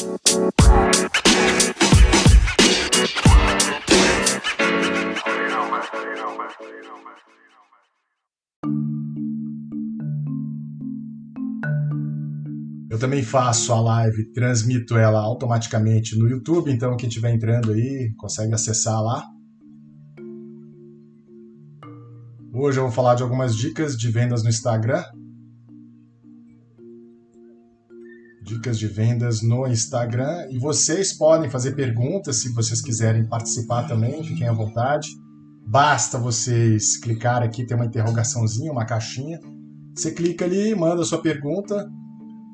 Eu também faço a live, transmito ela automaticamente no YouTube, então quem estiver entrando aí consegue acessar lá. Hoje eu vou falar de algumas dicas de vendas no Instagram. Dicas de vendas no Instagram. E vocês podem fazer perguntas se vocês quiserem participar também, fiquem à vontade. Basta vocês clicar aqui, tem uma interrogaçãozinha, uma caixinha. Você clica ali, manda a sua pergunta.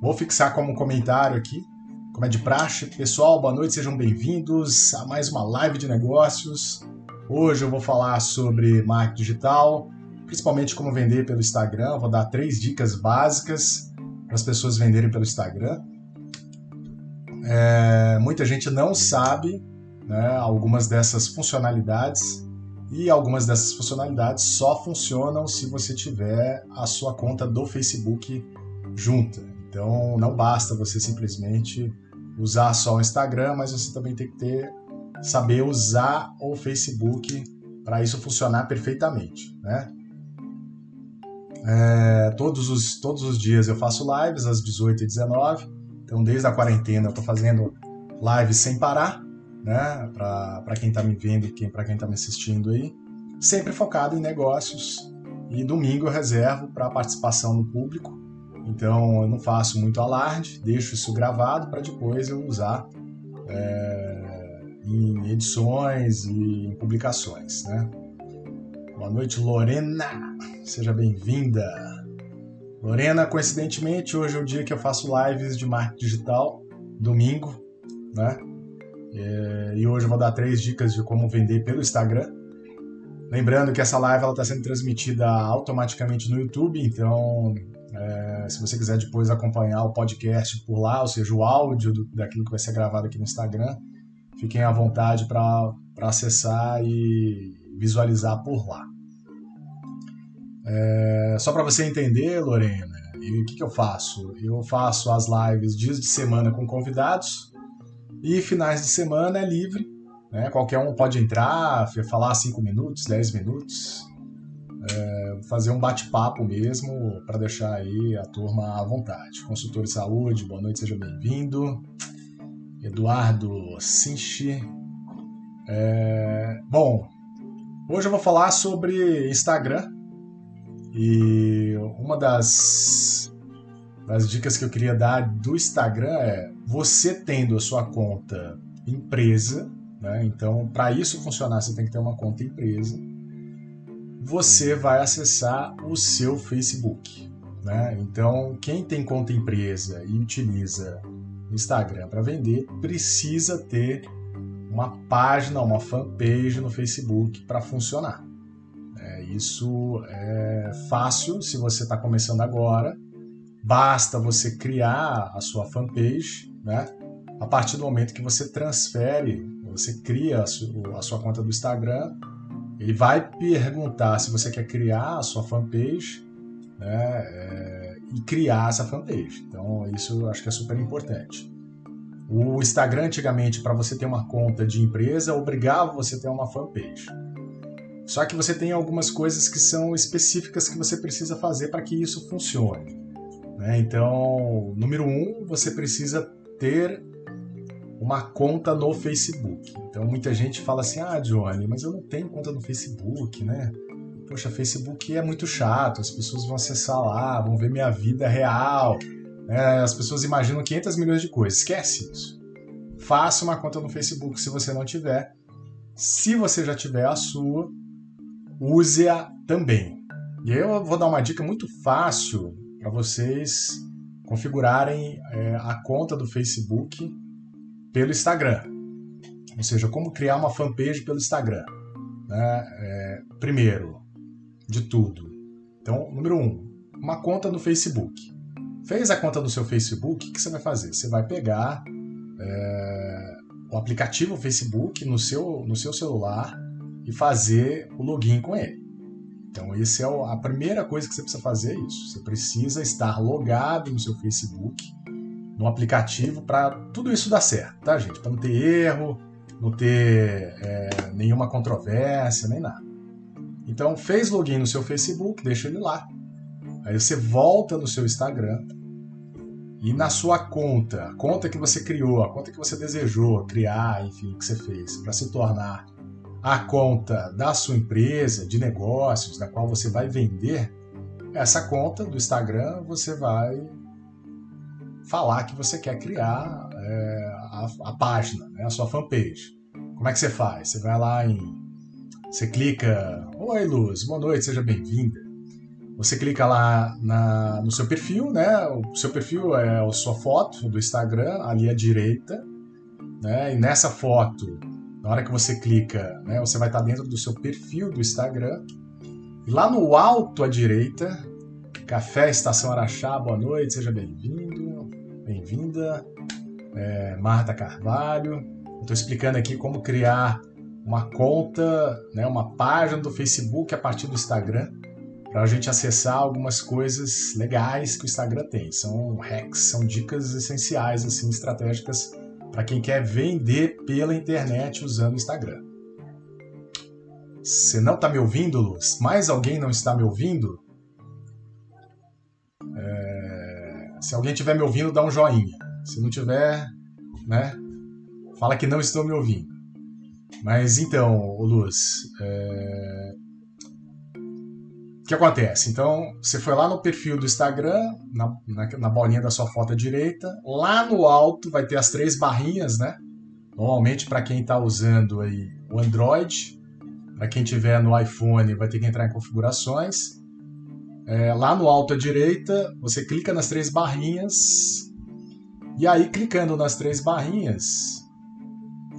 Vou fixar como comentário aqui, como é de praxe. Pessoal, boa noite, sejam bem-vindos a mais uma live de negócios. Hoje eu vou falar sobre marketing digital, principalmente como vender pelo Instagram. Vou dar três dicas básicas para as pessoas venderem pelo Instagram. É, muita gente não sabe né, algumas dessas funcionalidades e algumas dessas funcionalidades só funcionam se você tiver a sua conta do Facebook junta. Então não basta você simplesmente usar só o Instagram, mas você também tem que ter saber usar o Facebook para isso funcionar perfeitamente, né? É, todos, os, todos os dias eu faço lives às 18 e 19 então desde a quarentena eu estou fazendo lives sem parar né? Para quem está me vendo e para quem está me assistindo aí. Sempre focado em negócios. E domingo eu reservo para participação no público. Então eu não faço muito alarde, deixo isso gravado para depois eu usar é, em edições e em publicações. Né? Boa noite, Lorena. Seja bem-vinda. Lorena, coincidentemente, hoje é o dia que eu faço lives de marketing digital, domingo, né? É, e hoje eu vou dar três dicas de como vender pelo Instagram. Lembrando que essa live está sendo transmitida automaticamente no YouTube, então é, se você quiser depois acompanhar o podcast por lá, ou seja, o áudio do, daquilo que vai ser gravado aqui no Instagram, fiquem à vontade para acessar e visualizar por lá. É, só para você entender, Lorena, o que, que eu faço? Eu faço as lives dias de semana com convidados, e finais de semana é livre, né? qualquer um pode entrar, falar 5 minutos, 10 minutos, é, fazer um bate-papo mesmo para deixar aí a turma à vontade. Consultor de saúde, boa noite, seja bem-vindo. Eduardo Sinchi. É, bom, hoje eu vou falar sobre Instagram e uma das das dicas que eu queria dar do Instagram é você tendo a sua conta empresa, né? Então, para isso funcionar, você tem que ter uma conta empresa. Você vai acessar o seu Facebook, né? Então, quem tem conta empresa e utiliza Instagram para vender precisa ter uma página, uma fanpage no Facebook para funcionar. Isso é fácil se você está começando agora Basta você criar a sua fanpage, né? A partir do momento que você transfere, você cria a sua, a sua conta do Instagram, ele vai perguntar se você quer criar a sua fanpage, né? É, e criar essa fanpage. Então, isso eu acho que é super importante. O Instagram, antigamente, para você ter uma conta de empresa, obrigava você a ter uma fanpage. Só que você tem algumas coisas que são específicas que você precisa fazer para que isso funcione. Né? Então, número um, você precisa ter uma conta no Facebook. Então, muita gente fala assim: ah, Johnny, mas eu não tenho conta no Facebook, né? Poxa, Facebook é muito chato, as pessoas vão acessar lá, vão ver minha vida real. Né? As pessoas imaginam 500 milhões de coisas. Esquece isso. Faça uma conta no Facebook se você não tiver. Se você já tiver a sua, use-a também. E eu vou dar uma dica muito fácil para vocês configurarem é, a conta do Facebook pelo Instagram. Ou seja, como criar uma fanpage pelo Instagram. Né? É, primeiro de tudo. Então, número um, uma conta no Facebook. Fez a conta do seu Facebook, o que você vai fazer? Você vai pegar é, o aplicativo Facebook no seu, no seu celular e fazer o login com ele. Então, esse é a primeira coisa que você precisa fazer é isso. Você precisa estar logado no seu Facebook no aplicativo para tudo isso dar certo, tá, gente? Para não ter erro, não ter é, nenhuma controvérsia, nem nada. Então, fez login no seu Facebook, deixa ele lá. Aí você volta no seu Instagram e na sua conta, a conta que você criou, a conta que você desejou criar, enfim, que você fez, para se tornar a conta da sua empresa, de negócios, da qual você vai vender, essa conta do Instagram você vai falar que você quer criar é, a, a, página, né, a sua fanpage. Como é que você faz? Você vai lá em. Você clica. Oi, Luz, boa noite, seja bem-vinda. Você clica lá na, no seu perfil, né? O seu perfil é a sua foto do Instagram, ali à direita. Né? E nessa foto, na hora que você clica, né, você vai estar dentro do seu perfil do Instagram. E lá no alto à direita, Café Estação Araxá, boa noite, seja bem-vindo, bem-vinda. É, Marta Carvalho. Estou explicando aqui como criar uma conta, né, uma página do Facebook a partir do Instagram, para a gente acessar algumas coisas legais que o Instagram tem. São hacks, são dicas essenciais, assim, estratégicas para quem quer vender pela internet usando o Instagram. Você não está me ouvindo, Luz? Mais alguém não está me ouvindo? Se alguém estiver me ouvindo, dá um joinha. Se não tiver, né, fala que não estou me ouvindo. Mas então, Luz, é... que acontece? Então, você foi lá no perfil do Instagram, na, na, na bolinha da sua foto à direita, lá no alto vai ter as três barrinhas, né? Normalmente, para quem está usando aí o Android, para quem tiver no iPhone, vai ter que entrar em configurações. É, lá no alto à direita, você clica nas três barrinhas. E aí, clicando nas três barrinhas,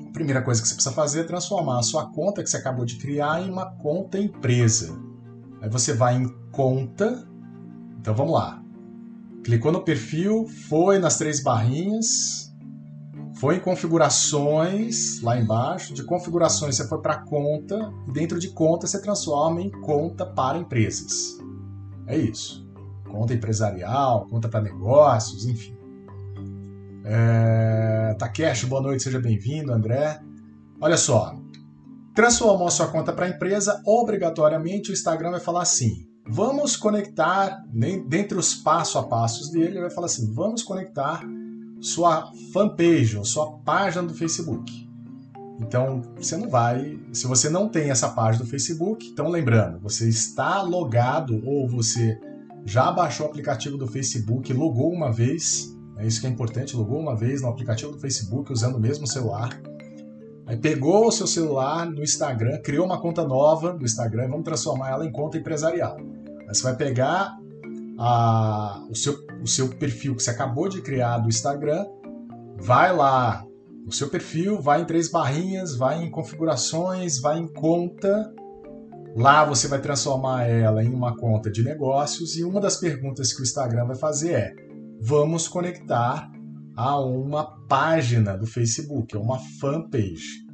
a primeira coisa que você precisa fazer é transformar a sua conta que você acabou de criar em uma conta empresa. Aí você vai em conta. Então vamos lá. Clicou no perfil, foi nas três barrinhas, foi em configurações, lá embaixo. De configurações você foi para conta, e dentro de conta você transforma em conta para empresas. É isso. Conta empresarial, conta para negócios, enfim. É... Boa noite, seja bem-vindo, André. Olha só, transformou sua conta para empresa, obrigatoriamente o Instagram vai falar assim: vamos conectar, dentre os passo a passos dele, ele vai falar assim: vamos conectar sua fanpage sua página do Facebook. Então, você não vai. Se você não tem essa página do Facebook, então lembrando, você está logado ou você já baixou o aplicativo do Facebook, logou uma vez, é isso que é importante, logou uma vez no aplicativo do Facebook usando o mesmo celular. Aí pegou o seu celular no Instagram, criou uma conta nova do Instagram vamos transformar ela em conta empresarial. Aí você vai pegar a, o, seu, o seu perfil que você acabou de criar do Instagram, vai lá o seu perfil, vai em três barrinhas, vai em configurações, vai em conta. Lá você vai transformar ela em uma conta de negócios e uma das perguntas que o Instagram vai fazer é: vamos conectar a uma página do Facebook, a uma fanpage.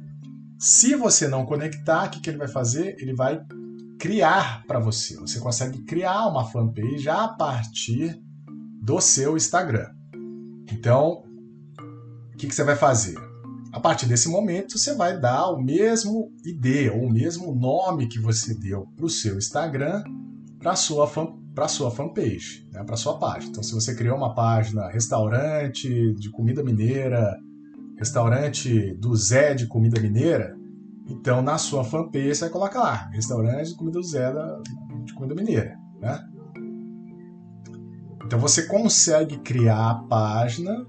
Se você não conectar, o que, que ele vai fazer? Ele vai criar para você. Você consegue criar uma fanpage a partir do seu Instagram. Então, o que, que você vai fazer? A partir desse momento, você vai dar o mesmo ID ou o mesmo nome que você deu para o seu Instagram para sua, fan, sua fanpage, né, para sua página. Então, se você criou uma página restaurante de comida mineira, restaurante do Zé de comida mineira, então na sua fanpage você vai colocar lá, restaurante de comida do Zé de comida mineira. Né? Então você consegue criar a página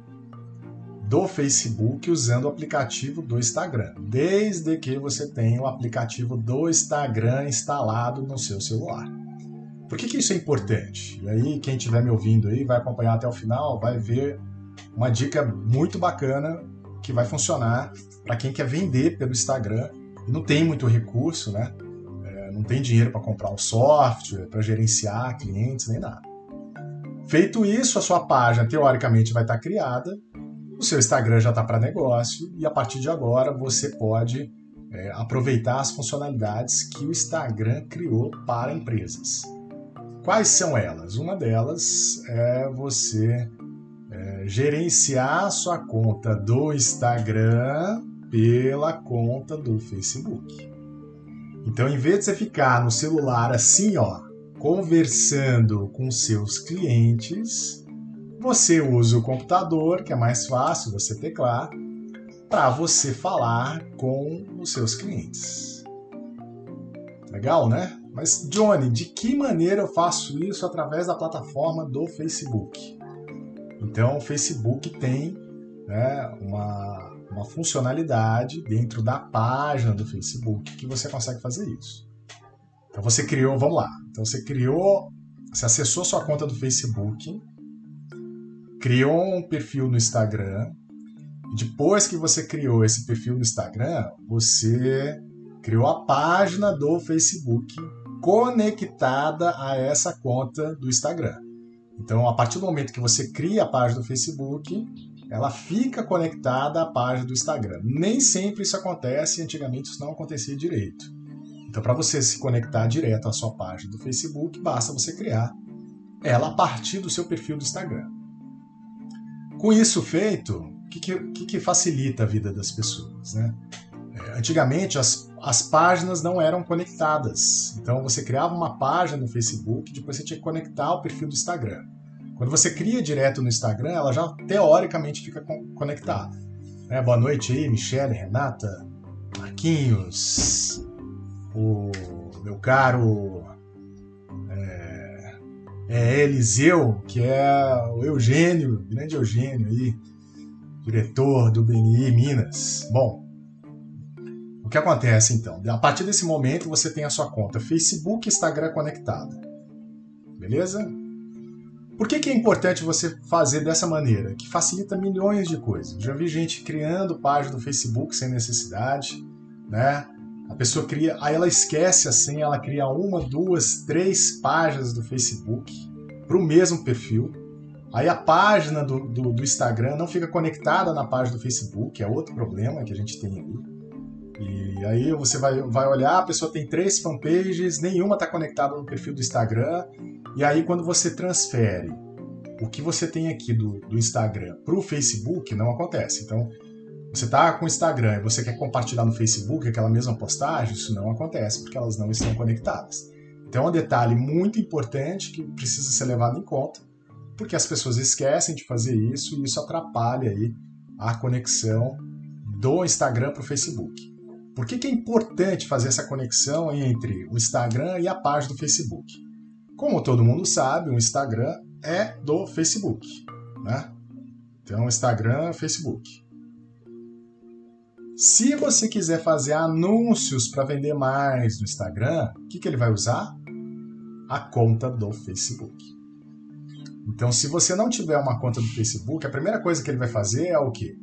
do Facebook usando o aplicativo do Instagram, desde que você tenha o aplicativo do Instagram instalado no seu celular. Por que, que isso é importante? E aí, quem estiver me ouvindo aí, vai acompanhar até o final, vai ver uma dica muito bacana que vai funcionar para quem quer vender pelo Instagram e não tem muito recurso, né? É, não tem dinheiro para comprar um software, para gerenciar clientes, nem nada. Feito isso, a sua página teoricamente vai estar criada o seu Instagram já está para negócio e a partir de agora você pode é, aproveitar as funcionalidades que o Instagram criou para empresas. Quais são elas? Uma delas é você é, gerenciar sua conta do Instagram pela conta do Facebook. Então, em vez de você ficar no celular assim, ó, conversando com seus clientes, você usa o computador, que é mais fácil você teclar, para você falar com os seus clientes. Legal, né? Mas, Johnny, de que maneira eu faço isso através da plataforma do Facebook? Então, o Facebook tem né, uma, uma funcionalidade dentro da página do Facebook que você consegue fazer isso. Então, você criou, vamos lá. Então, você criou, você acessou sua conta do Facebook, criou um perfil no Instagram, depois que você criou esse perfil no Instagram, você criou a página do Facebook conectada a essa conta do Instagram. Então, a partir do momento que você cria a página do Facebook, ela fica conectada à página do Instagram. Nem sempre isso acontece, antigamente isso não acontecia direito. Então, para você se conectar direto à sua página do Facebook, basta você criar ela a partir do seu perfil do Instagram. Com isso feito, o que, que, que, facilita a vida das pessoas? Né? É, antigamente, as as páginas não eram conectadas. Então você criava uma página no Facebook, depois você tinha que conectar o perfil do Instagram. Quando você cria direto no Instagram, ela já teoricamente fica conectada. É, boa noite aí, Michele, Renata, Marquinhos, o meu caro é, é Eliseu, que é o Eugênio, grande Eugênio aí, diretor do BNI Minas. Bom, que acontece então? A partir desse momento você tem a sua conta Facebook e Instagram conectada. Beleza? Por que, que é importante você fazer dessa maneira? Que facilita milhões de coisas. Já vi gente criando página do Facebook sem necessidade, né? A pessoa cria, aí ela esquece assim, ela cria uma, duas, três páginas do Facebook para o mesmo perfil. Aí a página do, do, do Instagram não fica conectada na página do Facebook, é outro problema que a gente tem ali. E aí você vai, vai olhar, a pessoa tem três fanpages, nenhuma está conectada no perfil do Instagram. E aí quando você transfere o que você tem aqui do, do Instagram para o Facebook, não acontece. Então, você está com o Instagram e você quer compartilhar no Facebook aquela mesma postagem, isso não acontece, porque elas não estão conectadas. Então é um detalhe muito importante que precisa ser levado em conta, porque as pessoas esquecem de fazer isso e isso atrapalha aí a conexão do Instagram para o Facebook. Por que, que é importante fazer essa conexão entre o Instagram e a página do Facebook? Como todo mundo sabe, o Instagram é do Facebook, né? Então, Instagram, Facebook. Se você quiser fazer anúncios para vender mais no Instagram, o que, que ele vai usar? A conta do Facebook. Então, se você não tiver uma conta do Facebook, a primeira coisa que ele vai fazer é o quê?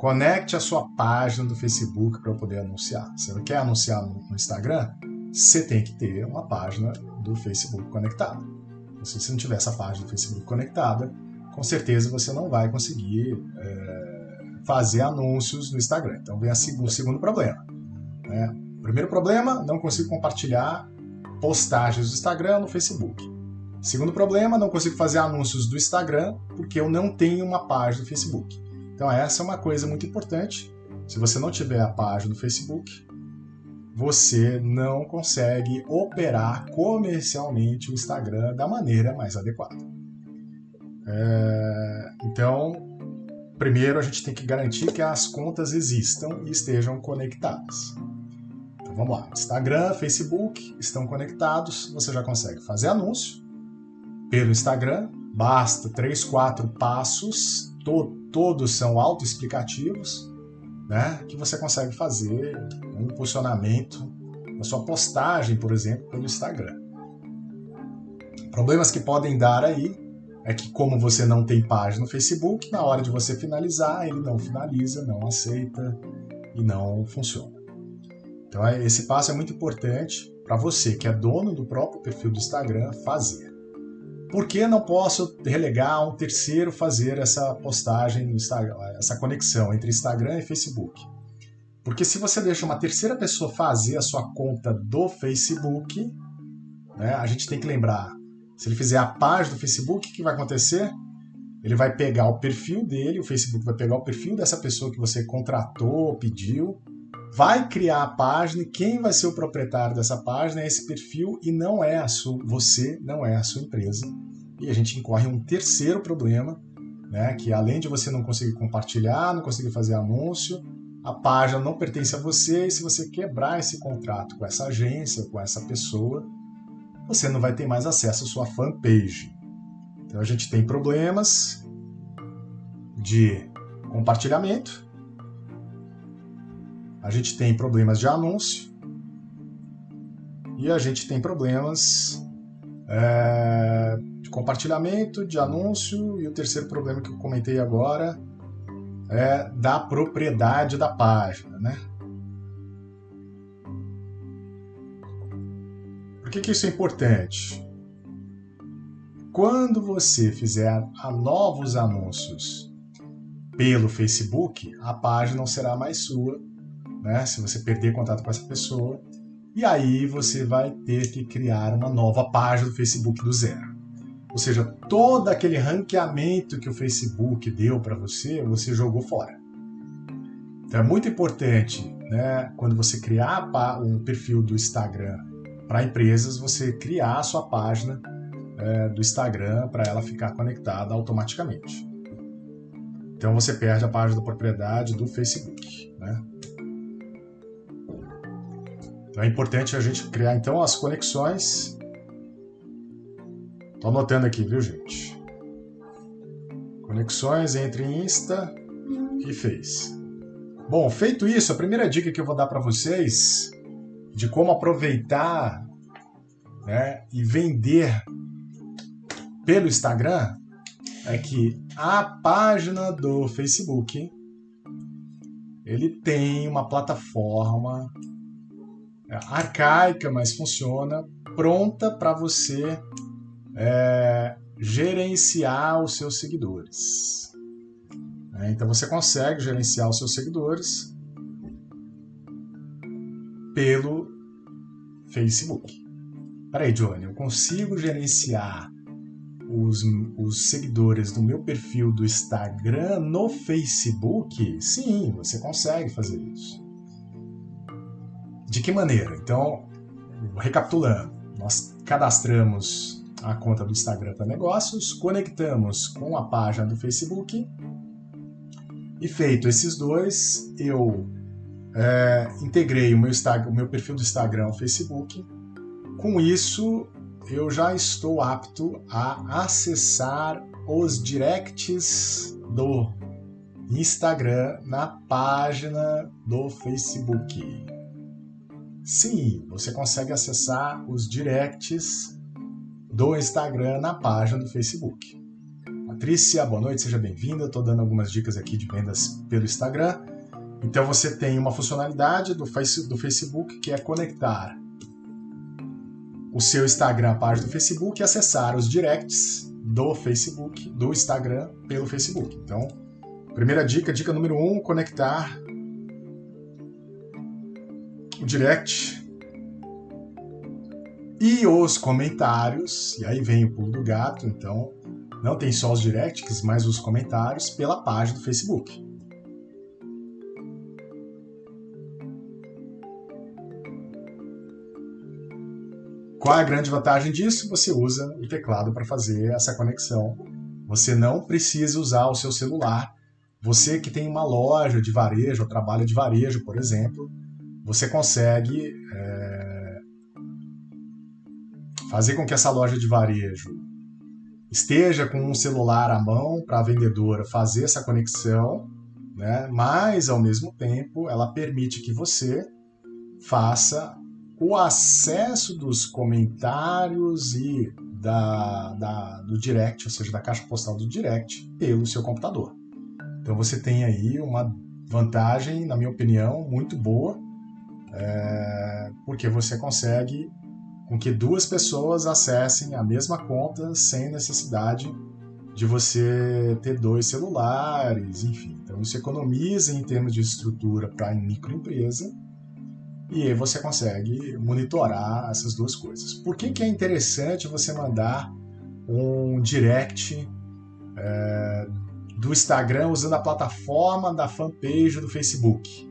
Conecte a sua página do Facebook para poder anunciar. Você quer anunciar no Instagram? Você tem que ter uma página do Facebook conectada. Se você não tiver essa página do Facebook conectada, com certeza você não vai conseguir é, fazer anúncios no Instagram. Então vem o segundo problema. Né? Primeiro problema, não consigo compartilhar postagens do Instagram no Facebook. Segundo problema, não consigo fazer anúncios do Instagram porque eu não tenho uma página do Facebook. Então essa é uma coisa muito importante. Se você não tiver a página do Facebook, você não consegue operar comercialmente o Instagram da maneira mais adequada. É, então, primeiro a gente tem que garantir que as contas existam e estejam conectadas. Então vamos lá, Instagram, Facebook estão conectados, você já consegue fazer anúncio pelo Instagram, basta três, quatro passos, to todos são autoexplicativos, né, que você consegue fazer um impulsionamento na sua postagem, por exemplo, pelo Instagram. Problemas que podem dar aí é que como você não tem página no Facebook, na hora de você finalizar, ele não finaliza, não aceita e não funciona. Então esse passo é muito importante para você que é dono do próprio perfil do Instagram fazer. Por que não posso relegar um terceiro fazer essa postagem no Instagram, essa conexão entre Instagram e Facebook? Porque se você deixa uma terceira pessoa fazer a sua conta do Facebook, né, a gente tem que lembrar, se ele fizer a página do Facebook, o que vai acontecer? ele vai pegar o perfil dele, o Facebook vai pegar o perfil dessa pessoa que você contratou, pediu, vai criar a página e quem vai ser o proprietário dessa página é esse perfil e não é a sua, você não é a sua empresa. E a gente incorre um terceiro problema, né, que além de você não conseguir compartilhar, não conseguir fazer anúncio, a página não pertence a você e se você quebrar esse contrato com essa agência, com essa pessoa, você não vai ter mais acesso à sua fanpage. Então a gente tem problemas de compartilhamento, a gente tem problemas de anúncio e a gente tem problemas é, de compartilhamento, de anúncio e o terceiro problema que eu comentei agora é da propriedade da página, né? Por que, que isso é importante? Quando você fizer novos anúncios pelo Facebook, a página não será mais sua, né? Se você perder contato com essa pessoa, e aí você vai ter que criar uma nova página do Facebook do zero. Ou seja, todo aquele ranqueamento que o Facebook deu para você, você jogou fora. Então é muito importante, né, quando você criar um perfil do Instagram para empresas, você criar a sua página é, do Instagram para ela ficar conectada automaticamente. Então você perde a página da propriedade do Facebook, né? Então é importante a gente criar então as conexões. Estou anotando aqui, viu, gente? Conexões entre Insta e Face. Bom, feito isso, a primeira dica que eu vou dar para vocês de como aproveitar né, e vender pelo Instagram é que a página do Facebook ele tem uma plataforma arcaica, mas funciona, pronta para você é, gerenciar os seus seguidores. É, então você consegue gerenciar os seus seguidores pelo Facebook. Peraí, Johnny, eu consigo gerenciar os, os seguidores do meu perfil do Instagram no Facebook? Sim, você consegue fazer isso. De que maneira? Então, recapitulando, nós cadastramos a conta do Instagram para negócios, conectamos com a página do Facebook e feito esses dois, eu é, integrei o meu, o meu perfil do Instagram ao Facebook. Com isso, eu já estou apto a acessar os directs do Instagram na página do Facebook. Sim, você consegue acessar os directs do Instagram na página do Facebook. Patrícia, boa noite, seja bem-vinda. Estou dando algumas dicas aqui de vendas pelo Instagram. Então você tem uma funcionalidade do, face, do Facebook que é conectar o seu Instagram à página do Facebook e acessar os directs do Facebook, do Instagram pelo Facebook. Então, primeira dica, dica número um, conectar o direct e os comentários, e aí vem o pulo do gato, então não tem só os directs, mas os comentários pela página do Facebook. Qual é a grande vantagem disso? Você usa o teclado para fazer essa conexão. Você não precisa usar o seu celular. Você que tem uma loja de varejo, ou trabalha de varejo, por exemplo, você consegue é, fazer com que essa loja de varejo esteja com um celular à mão para a vendedora fazer essa conexão, né? mas ao mesmo tempo ela permite que você faça o acesso dos comentários e da, da, do direct, ou seja, da caixa postal do direct, pelo seu computador. Então você tem aí uma vantagem, na minha opinião, muito boa, é, porque você consegue com que duas pessoas acessem a mesma conta sem necessidade de você ter dois celulares, enfim. Então isso economiza em termos de estrutura para a microempresa e você consegue monitorar essas duas coisas. Por que, que é interessante você mandar um direct é, do Instagram usando a plataforma da fanpage do Facebook.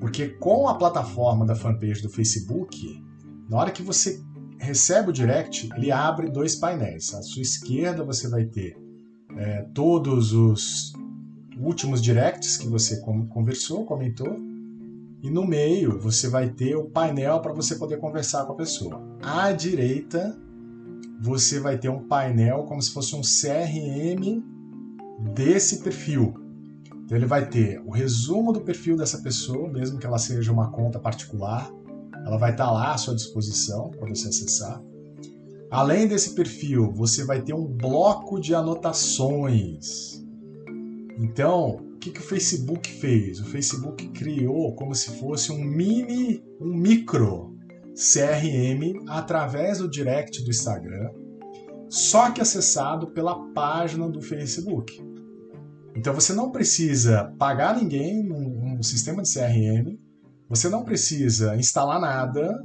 Porque com a plataforma da fanpage do Facebook, na hora que você recebe o direct, ele abre dois painéis. À sua esquerda você vai ter é, todos os últimos directs que você conversou, comentou, e no meio você vai ter o painel para você poder conversar com a pessoa. À direita você vai ter um painel como se fosse um CRM desse perfil. Então ele vai ter o resumo do perfil dessa pessoa, mesmo que ela seja uma conta particular, ela vai estar lá à sua disposição para você acessar. Além desse perfil, você vai ter um bloco de anotações. Então, o que, que o Facebook fez? O Facebook criou como se fosse um mini, um micro CRM através do direct do Instagram, só que acessado pela página do Facebook. Então você não precisa pagar ninguém num, sistema de CRM, você não precisa instalar nada,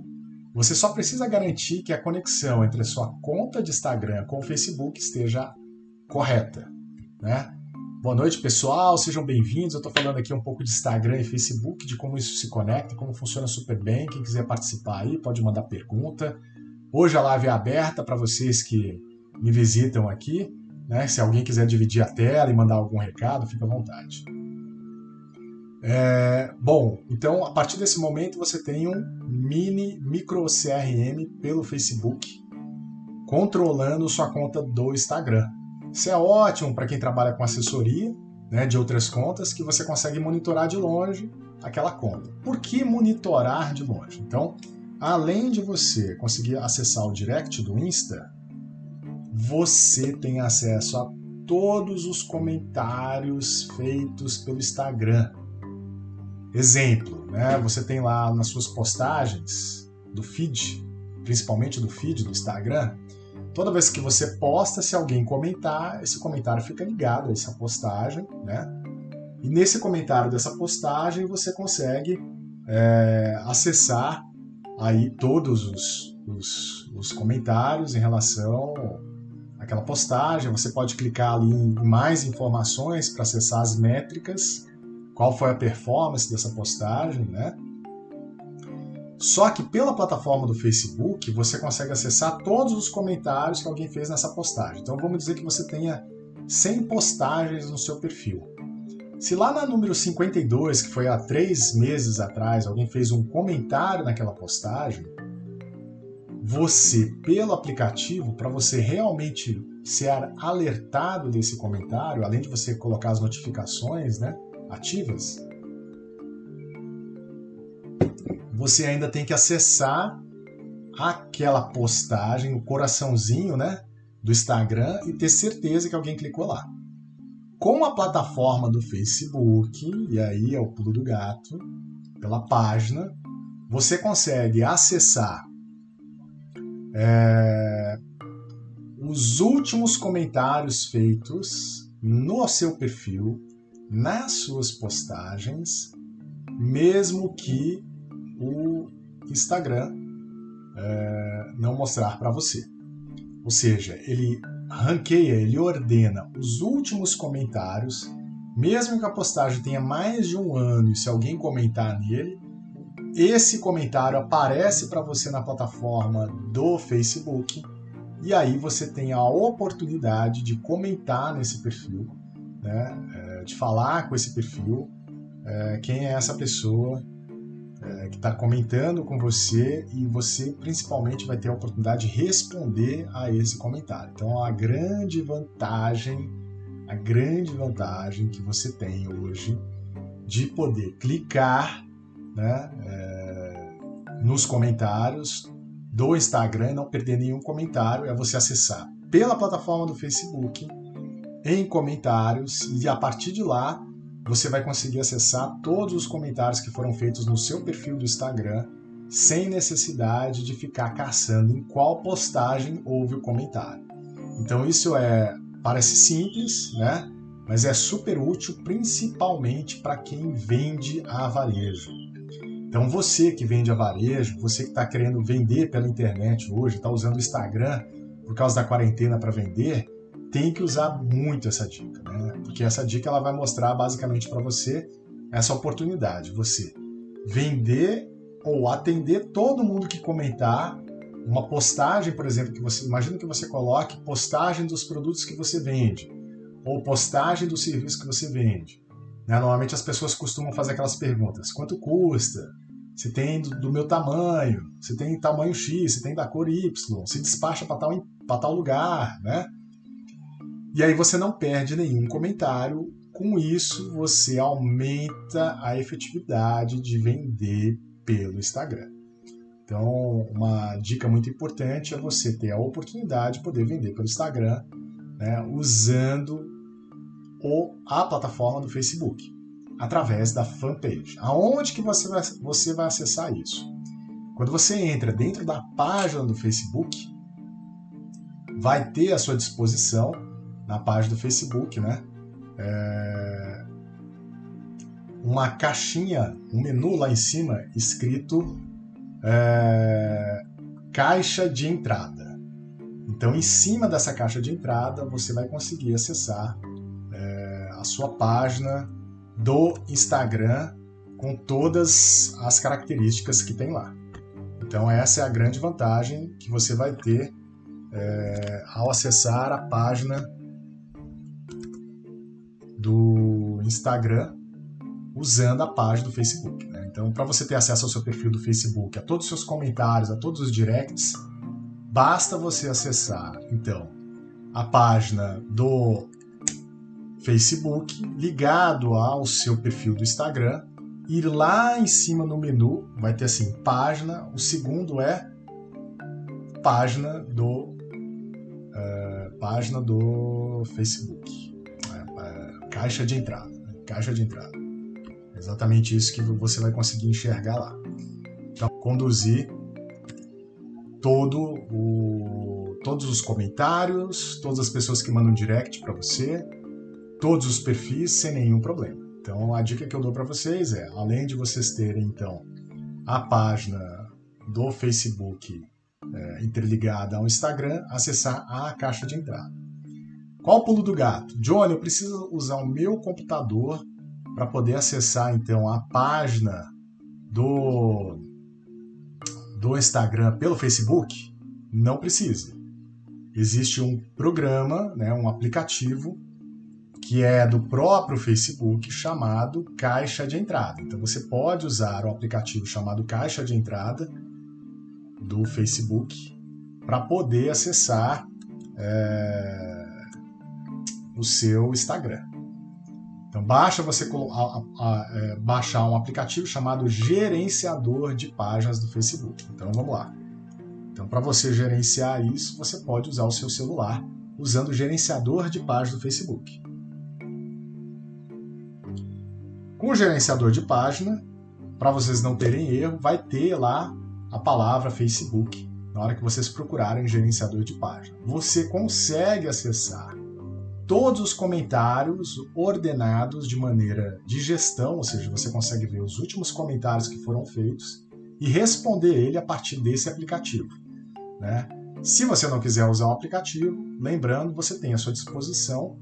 você só precisa garantir que a conexão entre a sua conta de Instagram com o Facebook esteja correta, né? Boa noite, pessoal. Sejam bem-vindos. Eu estou falando aqui um pouco de Instagram e Facebook, de como isso se conecta, como funciona super bem. Quem quiser participar aí, pode mandar pergunta. Hoje a live é aberta para vocês que me visitam aqui. Né? Se alguém quiser dividir a tela e mandar algum recado, fica à vontade. É, bom, então a partir desse momento você tem um mini micro CRM pelo Facebook controlando sua conta do Instagram. Isso é ótimo para quem trabalha com assessoria né, de outras contas, que você consegue monitorar de longe aquela conta. Por que monitorar de longe? Então, além de você conseguir acessar o direct do Insta, você tem acesso a todos os comentários feitos pelo Instagram. Exemplo, né? Você tem lá nas suas postagens do feed, principalmente do feed do Instagram, toda vez que você posta, se alguém comentar, esse comentário fica ligado a essa postagem, né? E nesse comentário dessa postagem você consegue é, acessar aí todos os, os, os, comentários em relação àquela postagem. Você pode clicar ali em mais informações para acessar as métricas, qual foi a performance dessa postagem, né? Só que pela plataforma do Facebook você consegue acessar todos os comentários que alguém fez nessa postagem. Então vamos dizer que você tenha 100 postagens no seu perfil. Se lá na número 52, que foi há três meses atrás, alguém fez um comentário naquela postagem, você, pelo aplicativo, para você realmente ser alertado desse comentário, além de você colocar as notificações né, ativas, você ainda tem que acessar aquela postagem, o coraçãozinho, né, do Instagram e ter certeza que alguém clicou lá. Com a plataforma do Facebook, e aí é o pulo do gato, pela página, você consegue acessar é, os últimos comentários feitos no seu perfil, nas suas postagens, mesmo que o Instagram é, não mostrar para você. Ou seja, ele ranqueia, ele ordena os últimos comentários, mesmo que a postagem tenha mais de um ano e se alguém comentar nele, esse comentário aparece para você na plataforma do Facebook e aí você tem a oportunidade de comentar nesse perfil, né, é, de falar com esse perfil, é, quem é essa pessoa é, que está comentando com você e você principalmente vai ter a oportunidade de responder a esse comentário. Então a grande vantagem, a grande vantagem que você tem hoje de poder clicar né, é, nos comentários do Instagram não perder nenhum comentário é você acessar pela plataforma do Facebook em comentários e a partir de lá você vai conseguir acessar todos os comentários que foram feitos no seu perfil do Instagram sem necessidade de ficar caçando em qual postagem houve o comentário. Então isso é parece simples, né? Mas é super útil principalmente para quem vende a varejo. Então você que vende a varejo, você que está querendo vender pela internet hoje, está usando o Instagram por causa da quarentena para vender, tem que usar muito essa dica, né? Porque essa dica ela vai mostrar basicamente para você essa oportunidade, você vender ou atender todo mundo que comentar uma postagem, por exemplo, que você imagina que você coloque postagem dos produtos que você vende ou postagem do serviço que você vende. Né? Normalmente as pessoas costumam fazer aquelas perguntas: quanto custa? Se tem do, do, meu tamanho, se tem tamanho X, se tem da cor Y, se despacha para tal, tal lugar, né? E aí você não perde nenhum comentário. Com isso, você aumenta a efetividade de vender pelo Instagram. Então, uma dica muito importante é você ter a oportunidade de poder vender pelo Instagram né, usando o, a plataforma do Facebook, através da fanpage. Aonde que você vai, você vai acessar isso? Quando você entra dentro da página do Facebook, vai ter à sua disposição, na página do Facebook, né, é, uma caixinha, um menu lá em cima escrito é, caixa de entrada. Então, em cima dessa caixa de entrada, você vai conseguir acessar é, a sua página do Instagram com todas as características que tem lá. Então, essa é a grande vantagem que você vai ter é, ao acessar a página do Instagram usando a página do Facebook. Né? Então, para você ter acesso ao seu perfil do Facebook, a todos os seus comentários, a todos os directs, basta você acessar, então, a página do Facebook ligado ao seu perfil do Instagram, ir lá em cima no menu, vai ter assim, página, o segundo é página do uh, página do Facebook, uh, caixa de entrada, né? caixa de entrada. Exatamente isso que você vai conseguir enxergar lá. Então, conduzir todo o, todos os comentários, todas as pessoas que mandam direct para você, todos os perfis sem nenhum problema. Então, a dica que eu dou para vocês é, além de vocês terem então a página do Facebook é, interligada ao Instagram, acessar a caixa de entrada. Qual o pulo do gato? Johnny, eu preciso usar o meu computador para poder acessar então a página do do Instagram pelo Facebook, não precisa. Existe um programa, né, um aplicativo que é do próprio Facebook chamado Caixa de Entrada. Então você pode usar o aplicativo chamado Caixa de Entrada do Facebook para poder acessar é, o seu Instagram. Então baixa você a, a, a, é, baixar um aplicativo chamado gerenciador de páginas do Facebook. Então vamos lá. Então para você gerenciar isso, você pode usar o seu celular usando o gerenciador de páginas do Facebook. Com o gerenciador de página, para vocês não terem erro, vai ter lá a palavra Facebook na hora que vocês procurarem gerenciador de página. Você consegue acessar todos os comentários ordenados de maneira de gestão, ou seja, você consegue ver os últimos comentários que foram feitos e responder ele a partir desse aplicativo. Né? Se você não quiser usar o aplicativo, lembrando, você tem à sua disposição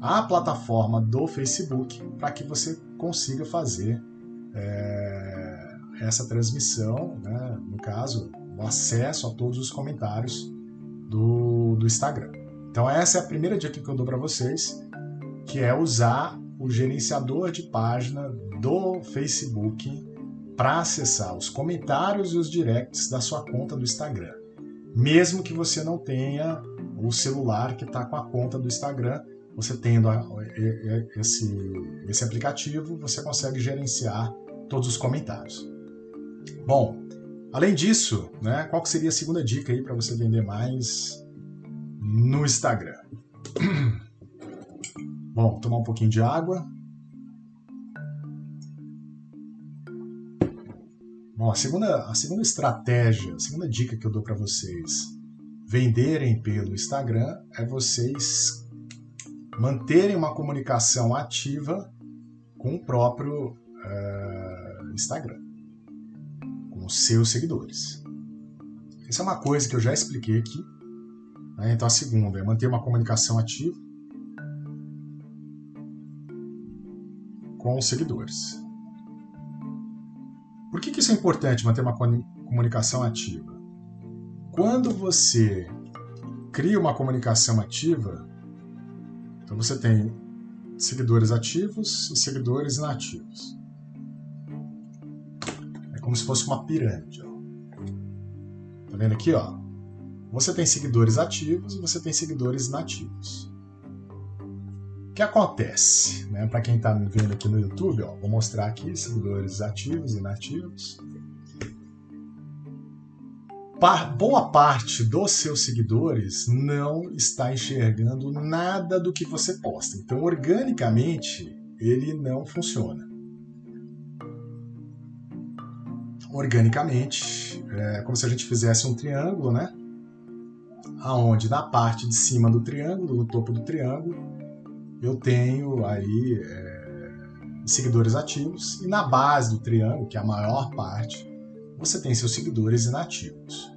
a plataforma do Facebook para que você consiga fazer é, essa transmissão, né? no caso, o acesso a todos os comentários do, do Instagram. Então essa é a primeira dica que eu dou para vocês, que é usar o gerenciador de página do Facebook para acessar os comentários e os directs da sua conta do Instagram. Mesmo que você não tenha o celular que está com a conta do Instagram, você tendo esse, esse aplicativo, você consegue gerenciar todos os comentários. Bom, além disso, né, qual seria a segunda dica aí para você vender mais no Instagram. Bom, tomar um pouquinho de água. Bom, a segunda, a segunda estratégia, a segunda dica que eu dou para vocês venderem pelo Instagram é vocês manterem uma comunicação ativa com o próprio uh, Instagram, com os seus seguidores. Isso é uma coisa que eu já expliquei aqui Né? Então a segunda é manter uma comunicação ativa com os seguidores. Por que, que isso é importante, manter uma comunicação ativa? Quando você cria uma comunicação ativa, então você tem seguidores ativos e seguidores inativos. É como se fosse uma pirâmide. Ó. Tá vendo aqui, ó? Você tem seguidores ativos e você tem seguidores inativos. O que acontece? Né? Para quem está me vendo aqui no YouTube, ó, vou mostrar aqui seguidores ativos e inativos. Boa parte dos seus seguidores não está enxergando nada do que você posta. Então, organicamente, ele não funciona. Organicamente, é como se a gente fizesse um triângulo, né? aonde na parte de cima do triângulo, no topo do triângulo, eu tenho aí é, seguidores ativos e na base do triângulo, que é a maior parte, você tem seus seguidores inativos.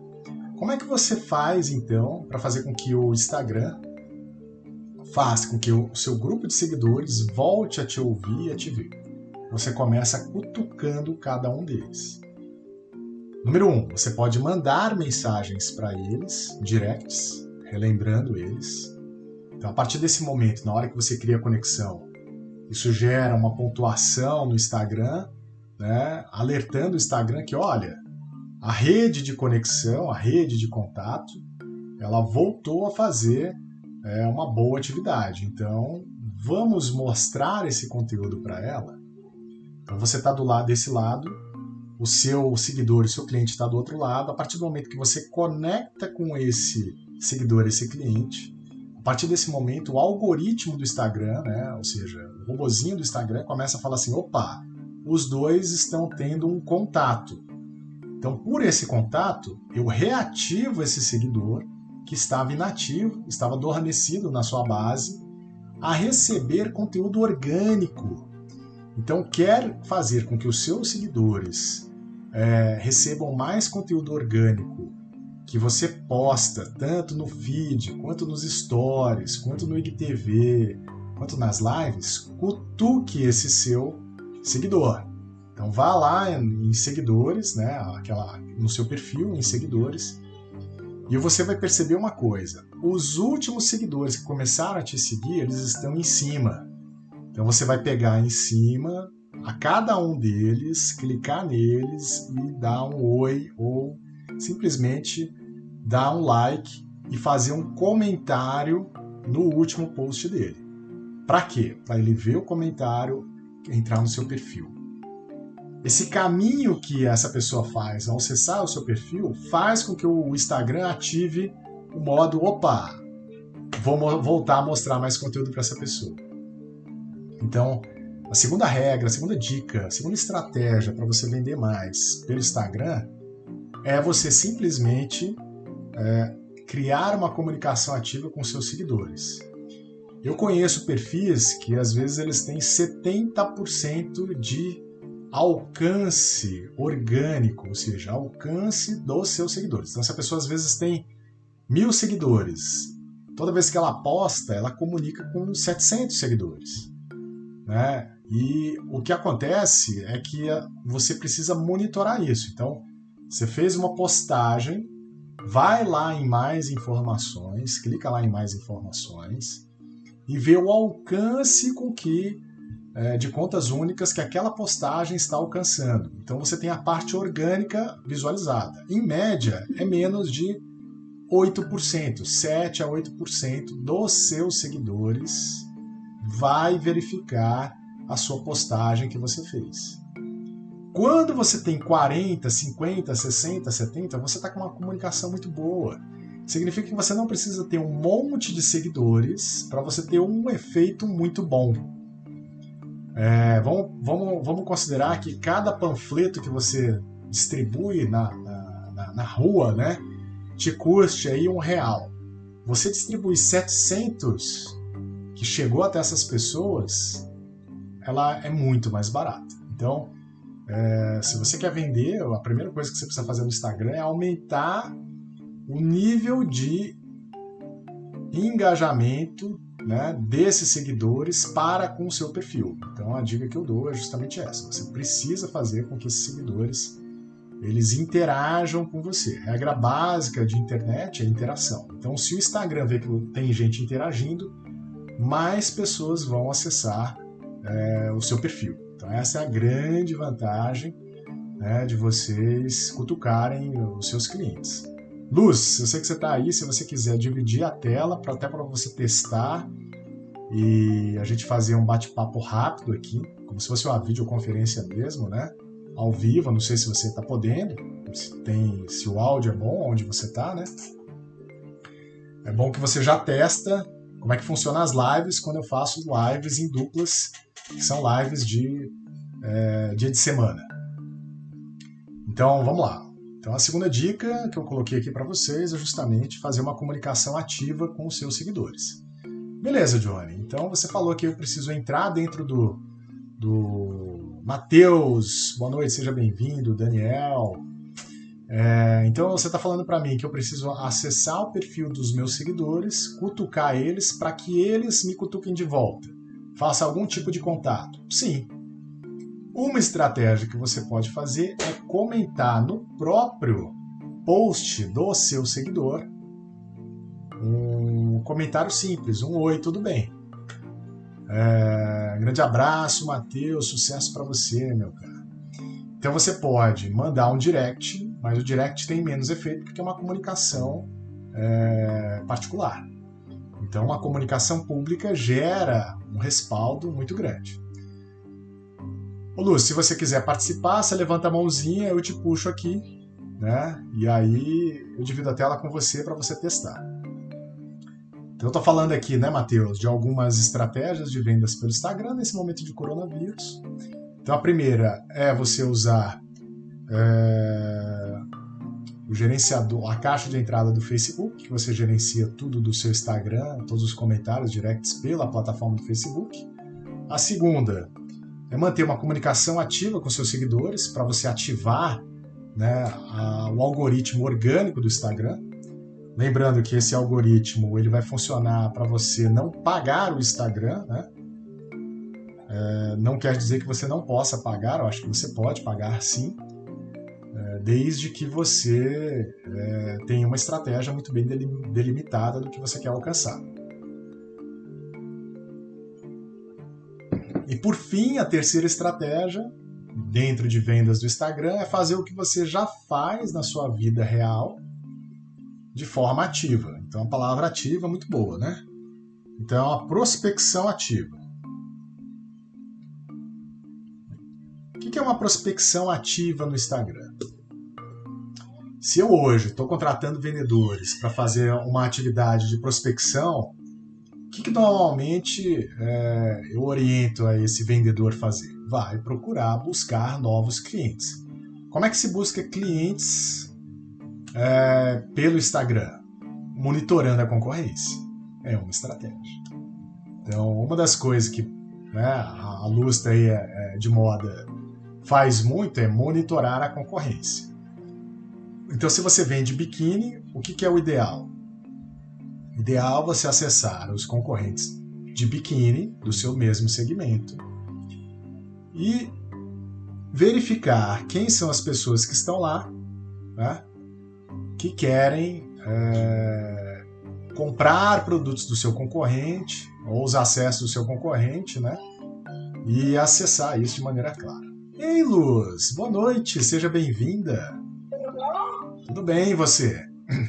Como é que você faz então para fazer com que o Instagram faça com que o seu grupo de seguidores volte a te ouvir e a te ver? Você começa cutucando cada um deles. Número um, você pode mandar mensagens para eles, directs, relembrando eles. Então, a partir desse momento, na hora que você cria a conexão, isso gera uma pontuação no Instagram, né, alertando o Instagram que, olha, a rede de conexão, a rede de contato, ela voltou a fazer é, uma boa atividade. Então, vamos mostrar esse conteúdo para ela. Então, você está do lado desse lado o seu seguidor, o seu cliente está do outro lado, a partir do momento que você conecta com esse seguidor, esse cliente, a partir desse momento o algoritmo do Instagram, né, ou seja, o robozinho do Instagram começa a falar assim, opa, os dois estão tendo um contato. Então, por esse contato, eu reativo esse seguidor que estava inativo, estava adormecido na sua base, a receber conteúdo orgânico. Então, quer fazer com que os seus seguidores é, recebam mais conteúdo orgânico que você posta, tanto no feed, quanto nos stories, quanto no IGTV, quanto nas lives, cutuque esse seu seguidor. Então vá lá em seguidores, né, aquela, no seu perfil em seguidores, e você vai perceber uma coisa: os últimos seguidores que começaram a te seguir, eles estão em cima. Então você vai pegar em cima a cada um deles, clicar neles e dar um oi ou simplesmente dar um like e fazer um comentário no último post dele. Para quê? Para ele ver o comentário, entrar no seu perfil. Esse caminho que essa pessoa faz ao acessar o seu perfil faz com que o Instagram ative o modo opa, vou voltar a mostrar mais conteúdo para essa pessoa. Então, a segunda regra, a segunda dica, a segunda estratégia para você vender mais pelo Instagram é você simplesmente é, criar uma comunicação ativa com seus seguidores. Eu conheço perfis que às vezes eles têm 70% de alcance orgânico, ou seja, alcance dos seus seguidores. Então, se a pessoa às vezes tem mil seguidores, toda vez que ela posta, ela comunica com 700 seguidores. Né? E o que acontece é que você precisa monitorar isso. Então, você fez uma postagem, vai lá em mais informações, clica lá em mais informações e vê o alcance com que é, de contas únicas que aquela postagem está alcançando. Então você tem a parte orgânica visualizada. Em média, é menos de 8%, 7 a 8% dos seus seguidores vai verificar a sua postagem que você fez. Quando você tem 40, 50, 60, 70, você está com uma comunicação muito boa. Significa que você não precisa ter um monte de seguidores para você ter um efeito muito bom. É, vamos, vamos, vamos considerar que cada panfleto que você distribui na, na, na rua, né, te custe aí um real. Você distribui 700 que chegou até essas pessoas, ela é muito mais barata. Então, é, se você quer vender, a primeira coisa que você precisa fazer no Instagram é aumentar o nível de engajamento né, desses seguidores para com o seu perfil. Então a dica que eu dou é justamente essa. Você precisa fazer com que esses seguidores eles interajam com você. A regra básica de internet é interação. Então se o Instagram vê que tem gente interagindo, mais pessoas vão acessar é, o seu perfil. Então essa é a grande vantagem né, de vocês cutucarem os seus clientes. Luz, eu sei que você está aí, se você quiser dividir a tela, pra, até para você testar e a gente fazer um bate-papo rápido aqui, como se fosse uma videoconferência mesmo, né? Ao vivo, não sei se você está podendo, se, tem, se o áudio é bom onde você está, né? É bom que você já testa como é que funciona as lives quando eu faço lives em duplas, que são lives de é, dia de semana. Então, vamos lá. Então, a segunda dica que eu coloquei aqui para vocês é justamente fazer uma comunicação ativa com os seus seguidores. Beleza, Johnny. Então, você falou que eu preciso entrar dentro do, do Matheus. Boa noite, seja bem-vindo. Daniel. É, então, você está falando para mim que eu preciso acessar o perfil dos meus seguidores, cutucar eles para que eles me cutuquem de volta. Faça algum tipo de contato. Sim, uma estratégia que você pode fazer é comentar no próprio post do seu seguidor um comentário simples, um oi, tudo bem. É, grande abraço, Matheus, sucesso para você, meu cara. Então você pode mandar um direct, mas o direct tem menos efeito porque é uma comunicação é, particular. Então a comunicação pública gera um respaldo muito grande. Ô Lu, se você quiser participar, você levanta a mãozinha, eu te puxo aqui, né? E aí eu divido a tela com você para você testar. Então eu estou falando aqui, né, Matheus, de algumas estratégias de vendas pelo Instagram nesse momento de coronavírus. Então a primeira é você usar é, o gerenciador, a caixa de entrada do Facebook, que você gerencia tudo do seu Instagram, todos os comentários directs pela plataforma do Facebook. A segunda é manter uma comunicação ativa com seus seguidores para você ativar né, a, o algoritmo orgânico do Instagram. Lembrando que esse algoritmo ele vai funcionar para você não pagar o Instagram, né? É, não quer dizer que você não possa pagar, eu acho que você pode pagar sim, é, desde que você é, tenha uma estratégia muito bem delimitada do que você quer alcançar. E por fim, a terceira estratégia dentro de vendas do Instagram é fazer o que você já faz na sua vida real de forma ativa. Então, a palavra ativa é muito boa, né? Então, a prospecção ativa. O que é uma prospecção ativa no Instagram? Se eu hoje estou contratando vendedores para fazer uma atividade de prospecção, que, que normalmente é, eu oriento a esse vendedor fazer? Vai procurar buscar novos clientes. Como é que se busca clientes é, pelo Instagram? Monitorando a concorrência. É uma estratégia. Então, uma das coisas que né, a Lustra aí é, é, de moda faz muito é monitorar a concorrência. Então, se você vende biquíni, o que, que é o ideal? Ideal você acessar os concorrentes de biquíni do seu mesmo segmento e verificar quem são as pessoas que estão lá, né, que querem é, comprar produtos do seu concorrente ou os acessos do seu concorrente, né, e acessar isso de maneira clara. Ei, Luz, boa noite, seja bem-vinda. Tudo bom? Tudo bem, e você?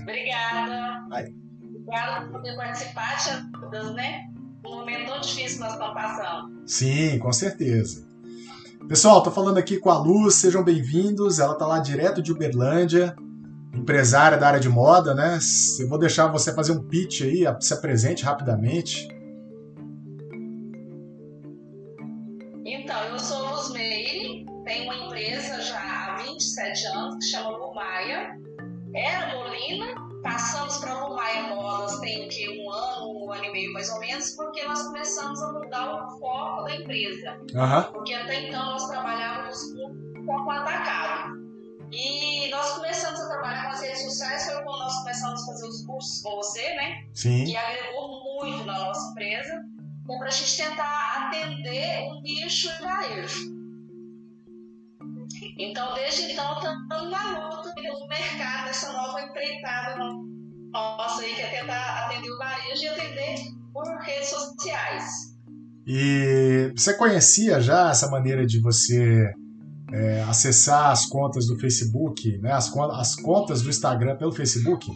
Obrigada. Aí obrigada por poder participar, te né? Um momento tão difícil que nós estamos passando. Sim, com certeza. Pessoal, estou falando aqui com a Luz, sejam bem-vindos. Ela está lá direto de Uberlândia, empresária da área de moda, né? Eu vou deixar você fazer um pitch aí, se apresente rapidamente. Então, eu sou Luz Meire, tenho uma empresa já há 27 anos que chama Lumaia. Era Molina, Passamos para o Maia Modas tem que um ano, um ano e meio mais ou menos, porque nós começamos a mudar o foco da empresa. Uhum. Porque até então nós trabalhávamos com foco atacado. E nós começamos a trabalhar com as redes sociais foi quando nós começamos a fazer os cursos com você, né? Sim. Que agregou muito na nossa empresa, para a gente tentar atender o nicho e varejo. Então, desde então, estamos na luta no mercado, essa nova empreitada nossa aí, que é tentar atender o varejo e atender por redes sociais. E você conhecia já essa maneira de você é, acessar as contas do Facebook, né, as, as contas do Instagram pelo Facebook?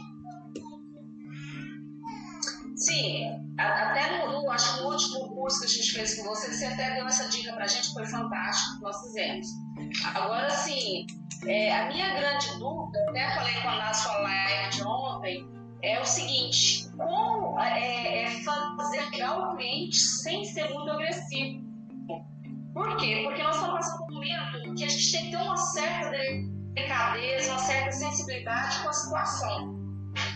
Sim, até no, no, acho que no último curso que a gente fez com você, você até deu pra gente, foi fantástico que nós fizemos. Agora, sim, é, a minha grande dúvida, até falei com a na sua live de ontem, é o seguinte: como é, é fazer chegar o cliente sem ser muito agressivo? Por quê? Porque nós estamos passando um momento que a gente tem que ter uma certa delicadeza, uma certa sensibilidade com a situação.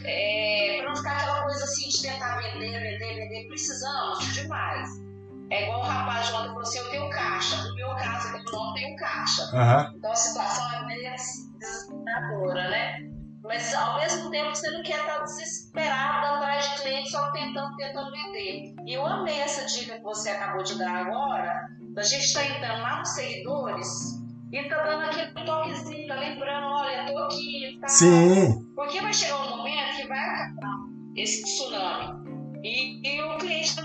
É, para não ficar aquela coisa assim de tentar vender, vender, vender, precisamos de demais. É igual o rapaz ontem falou assim: eu tenho caixa. No meu caso, eu não tenho caixa. Uhum. Então a situação é meio desesperadora, né? Mas ao mesmo tempo você não quer estar desesperado atrás de cliente só tentando, tentando vender. E eu amei essa dica que você acabou de dar agora, da gente estar tá entrando lá nos seguidores e tá dando aquele toquezinho, tá lembrando, olha, tô aqui, tá? Sim. Porque vai chegar um momento que vai acabar esse tsunami. E, e o cliente tá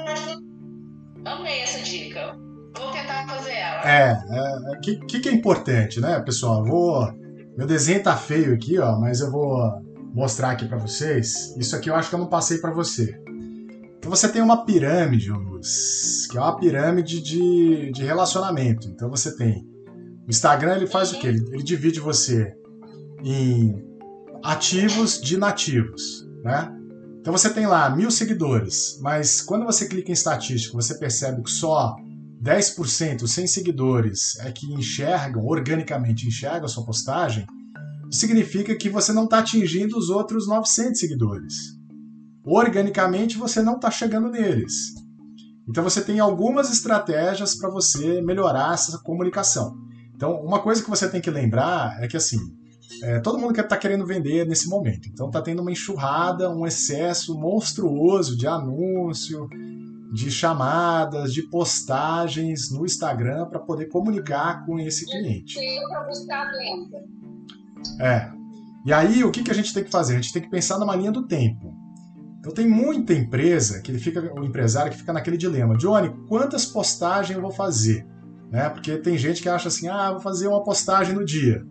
Amei essa dica. Vou tentar fazer ela. É, o é, que, que, que é importante, né, pessoal? Vou meu desenho tá feio aqui, ó, mas eu vou mostrar aqui para vocês. Isso aqui eu acho que eu não passei para você. Então você tem uma pirâmide, Luz, que é uma pirâmide de, de relacionamento. Então você tem o Instagram, ele faz o quê? Ele, ele divide você em ativos de nativos, né? Então você tem lá mil seguidores, mas quando você clica em estatística, você percebe que só 10% sem seguidores é que enxergam, organicamente enxergam a sua postagem, significa que você não está atingindo os outros 900 seguidores. Organicamente você não está chegando neles. Então você tem algumas estratégias para você melhorar essa comunicação. Então, uma coisa que você tem que lembrar é que assim, é, todo mundo está querendo vender nesse momento. Então está tendo uma enxurrada, um excesso monstruoso de anúncio, de chamadas, de postagens no Instagram para poder comunicar com esse cliente. É. E aí, o que, que a gente tem que fazer? A gente tem que pensar numa linha do tempo. Então tem muita empresa que ele fica, o empresário que fica naquele dilema, Johnny, quantas postagens eu vou fazer? Né? Porque tem gente que acha assim, ah, vou fazer uma postagem no dia.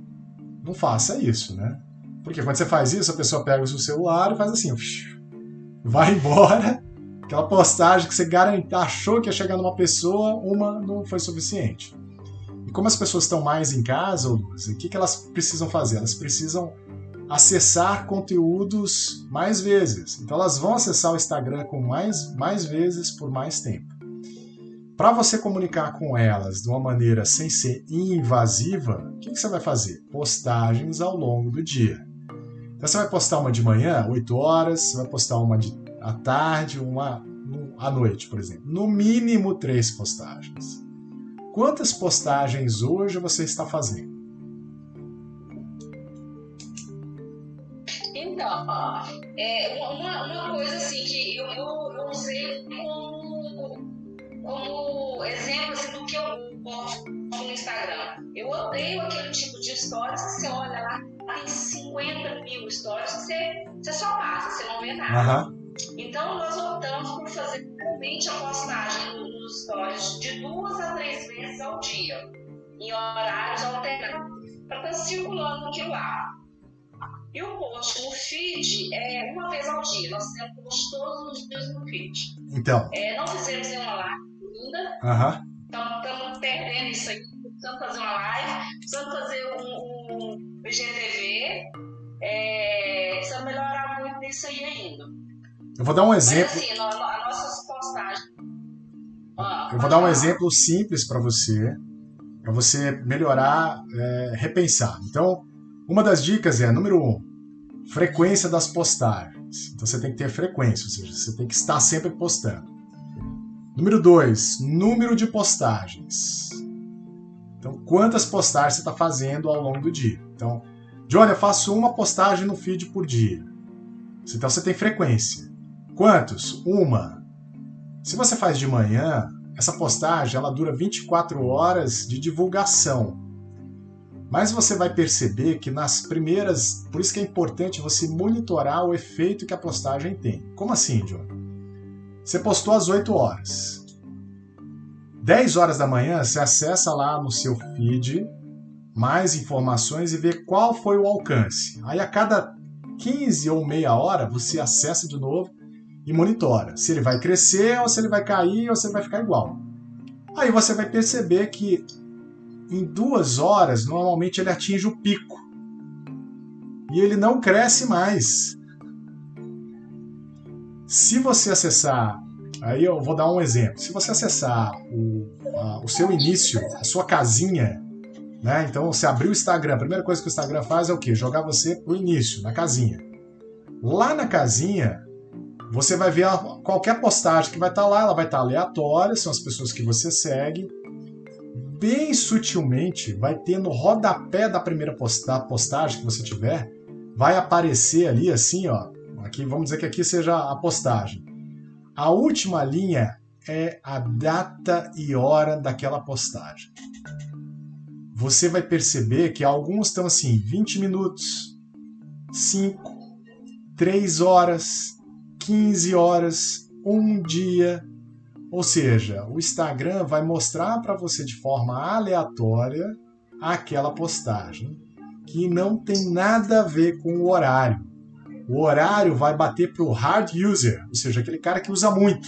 Não faça isso, né? Porque quando você faz isso, a pessoa pega o seu celular e faz assim, vai embora Aquela postagem que você garante, achou que ia chegar numa pessoa, uma não foi suficiente. E como as pessoas estão mais em casa, o que, que elas precisam fazer? Elas precisam acessar conteúdos mais vezes. Então elas vão acessar o Instagram com mais, mais vezes por mais tempo. Para você comunicar com elas de uma maneira sem ser invasiva, o que, que você vai fazer? Postagens ao longo do dia. Então você vai postar uma de manhã, 8 horas, você vai postar uma de à tarde, uma à noite, por exemplo. No mínimo três postagens. Quantas postagens hoje você está fazendo? Então, é uma, uma coisa assim que eu, eu, eu como, como exemplo assim, do que eu posto no Instagram. Eu odeio aquele tipo de histórias que você olha lá, tem 50 mil histórias, você, você só passa, você não vê nada. Uhum. Então, nós optamos por fazer realmente a postagem nos stories de duas a três vezes ao dia, em horários alternados, para estar tá circulando aquilo lá. E o post no feed é uma vez ao dia. Nós temos post todos os dias no feed. Então. É, não fizemos nenhuma live ainda. Uhum. Estamos perdendo isso aí. Precisamos fazer uma live, precisamos fazer um, um IGTV. É, precisamos melhorar muito nisso aí ainda. Eu vou dar um exemplo. Mas, assim, nossas postagens. eu vou dar um exemplo simples para você, para você melhorar, é, repensar. Então, uma das dicas é, número um, frequência das postagens. Então você tem que ter frequência, ou seja, você tem que estar sempre postando. Número dois, número de postagens. Então, quantas postagens você está fazendo ao longo do dia? Então, Johnny, eu faço uma postagem no feed por dia. Então você tem frequência. Quantos? Uma. Se você faz de manhã, essa postagem ela dura 24 horas de divulgação. Mas você vai perceber que nas primeiras. Por isso que é importante você monitorar o efeito que a postagem tem. Como assim, John? Você postou às 8 horas. 10 horas da manhã, você acessa lá no seu feed mais informações e vê qual foi o alcance. Aí a cada 15 ou meia hora, você acessa de novo e monitora se ele vai crescer ou se ele vai cair ou se ele vai ficar igual. Aí você vai perceber que em duas horas, normalmente ele atinge o pico. E ele não cresce mais. Se você acessar, aí eu vou dar um exemplo. Se você acessar o, a, o seu início, a sua casinha, né? Então você abriu o Instagram, a primeira coisa que o Instagram faz é o quê? Jogar você pro início, na casinha. Lá na casinha, você vai ver a, qualquer postagem que vai estar tá lá, ela vai estar tá aleatória, são as pessoas que você segue bem sutilmente, vai ter no rodapé da primeira postagem que você tiver, vai aparecer ali assim, ó. Aqui, vamos dizer que aqui seja a postagem. A última linha é a data e hora daquela postagem. Você vai perceber que alguns estão assim, 20 minutos, 5, 3 horas, 15 horas, um dia, ou seja, o Instagram vai mostrar para você de forma aleatória aquela postagem que não tem nada a ver com o horário. O horário vai bater para o hard user, ou seja, aquele cara que usa muito.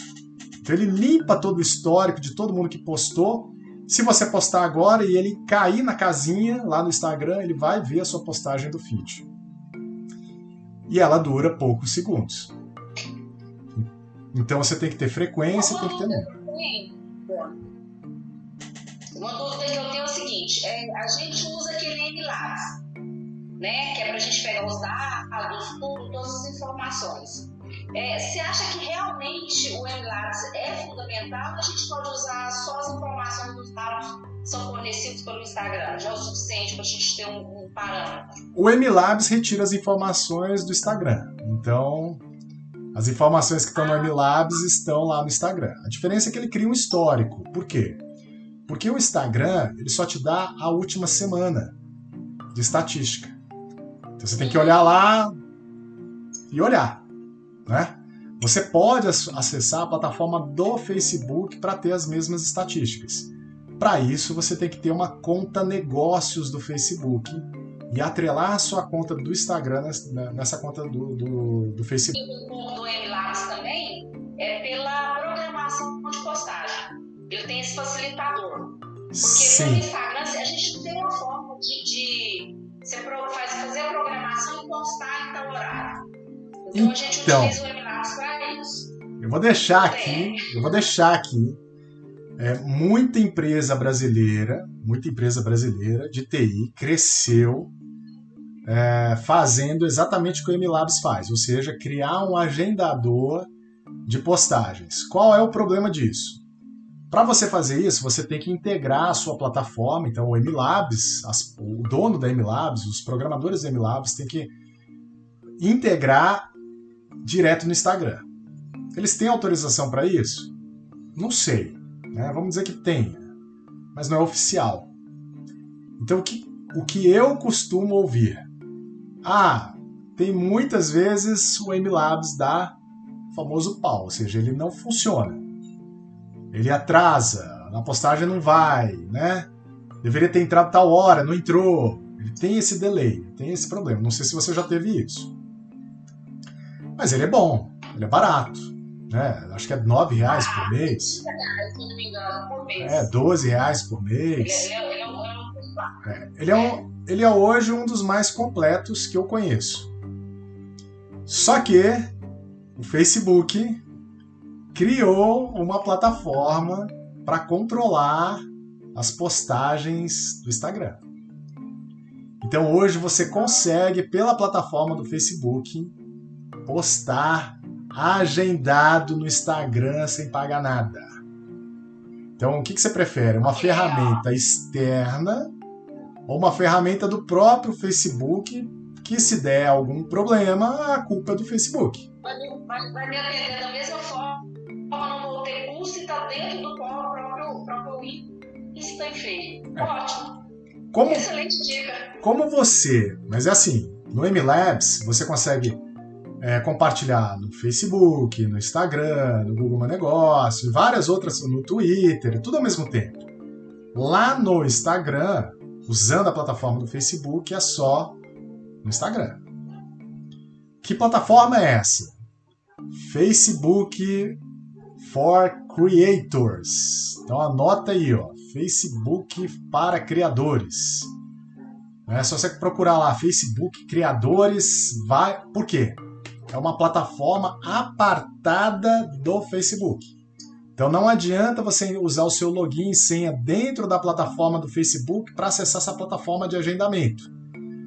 Então ele limpa todo o histórico de todo mundo que postou. Se você postar agora e ele cair na casinha lá no Instagram, ele vai ver a sua postagem do feed. E ela dura poucos segundos. Então você tem que ter frequência, tem que ter número. Uma dúvida que eu tenho é o seguinte: é, a gente usa aquele MLabs, né? Que é para a gente pegar os dados, tudo, todas as informações. É, você acha que realmente o MLabs é fundamental ou a gente pode usar só as informações dos dados que são fornecidos pelo Instagram? Já é o suficiente para a gente ter um, um parâmetro? O MLabs retira as informações do Instagram. Então, as informações que estão no MLabs estão lá no Instagram. A diferença é que ele cria um histórico. Por quê? Porque o Instagram ele só te dá a última semana de estatística. Então você tem que olhar lá e olhar, né? Você pode acessar a plataforma do Facebook para ter as mesmas estatísticas. Para isso, você tem que ter uma conta negócios do Facebook e atrelar a sua conta do Instagram nessa conta do, do, do Facebook. O do MLabs também é pela programação de postagem. Ele tem esse facilitador. Porque Sim. pelo Instagram a gente tem uma forma de, de você faz, fazer a programação e postar em tal horário. Então, a gente então, utiliza o MLabs para isso. Eu vou deixar aqui, eu vou deixar aqui é, muita empresa brasileira, muita empresa brasileira de TI cresceu é, fazendo exatamente o que o MLabs faz, ou seja, criar um agendador de postagens. Qual é o problema disso? Para você fazer isso, você tem que integrar a sua plataforma. Então, o MLabs, as, o dono da MLabs, os programadores da MLabs, tem que integrar direto no Instagram. Eles têm autorização para isso? Não sei. Né? Vamos dizer que tem, mas não é oficial. Então, o que, o que eu costumo ouvir? Ah, tem muitas vezes o MLabs dá famoso pau, ou seja, ele não funciona. Ele atrasa, a postagem não vai, né? Deveria ter entrado tal hora, não entrou. Ele tem esse delay, tem esse problema. Não sei se você já teve isso. Mas ele é bom, ele é barato né? Acho que é 9 reais por mês. É, 12 reais por mês. É, ele é, um, ele é hoje um dos mais completos que eu conheço. Só que o Facebook criou uma plataforma para controlar as postagens do Instagram. Então hoje você consegue, pela plataforma do Facebook, postar agendado no Instagram sem pagar nada. Então, o que, você prefere? Uma ferramenta externa ou uma ferramenta do próprio Facebook que se der algum problema, a culpa é do Facebook. Vai me atender da mesma forma, não vou ter custo e está dentro do próprio, próprio Insta e feio. É. Ótimo. Como, Excelente dica. Como você, mas é assim, no MLabs você consegue é, compartilhar no Facebook, no Instagram, no Google My Negócio, várias outras, no Twitter, tudo ao mesmo tempo. Lá no Instagram, usando a plataforma do Facebook, é só no Instagram. Que plataforma é essa? Facebook for Creators. Então anota aí, ó, Facebook para criadores. É só você procurar lá Facebook criadores, vai. Por quê? É uma plataforma apartada do Facebook. Então não adianta você usar o seu login e senha dentro da plataforma do Facebook para acessar essa plataforma de agendamento.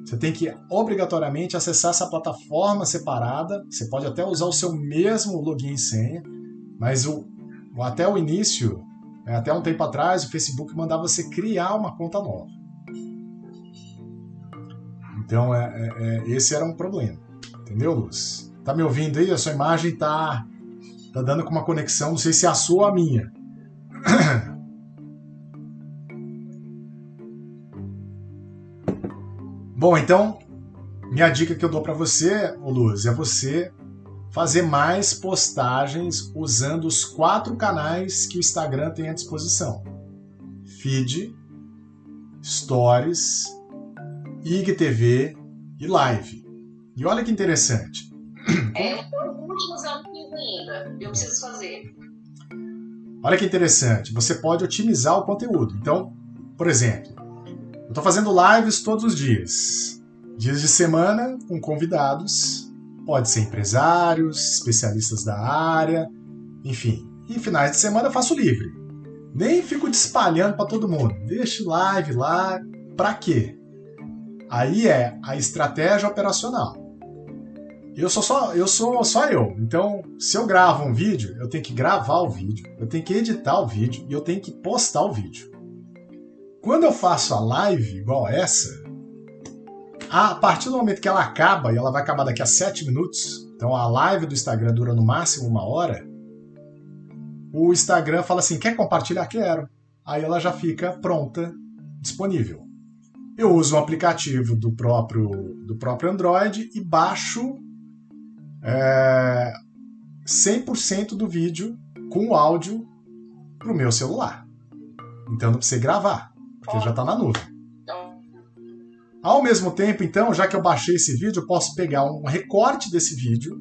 Você tem que obrigatoriamente acessar essa plataforma separada. Você pode até usar o seu mesmo login e senha, mas o, até o início, é, até um tempo atrás, o Facebook mandava você criar uma conta nova. Então, é, é, é, esse era um problema. Entendeu, Luz? Tá me ouvindo aí? A sua imagem tá, tá dando com uma conexão, não sei se é a sua ou a minha. Bom, então, minha dica que eu dou para você, Luz, é você fazer mais postagens usando os quatro canais que o Instagram tem à disposição: feed, stories, IGTV e live. E olha que interessante. É, últimos ainda. Eu preciso fazer. Olha que interessante. Você pode otimizar o conteúdo. Então, por exemplo, eu estou fazendo lives todos os dias. Dias de semana com convidados. Pode ser empresários, especialistas da área, enfim. E finais de semana eu faço livre. Nem fico espalhando para todo mundo. Deixa live lá. Para quê? Aí é a estratégia operacional. Eu sou só eu sou só eu. Então, se eu gravo um vídeo, eu tenho que gravar o vídeo, eu tenho que editar o vídeo e eu tenho que postar o vídeo. Quando eu faço a live igual essa, a partir do momento que ela acaba, e ela vai acabar daqui a 7 minutos, então a live do Instagram dura no máximo uma hora, o Instagram fala assim: quer compartilhar? Quero. Aí ela já fica pronta, disponível. Eu uso um aplicativo do próprio, do próprio Android e baixo é, 100% do vídeo com áudio para o meu celular. Então não precisa gravar porque já está na nuvem. Ao mesmo tempo, então, já que eu baixei esse vídeo, eu posso pegar um recorte desse vídeo,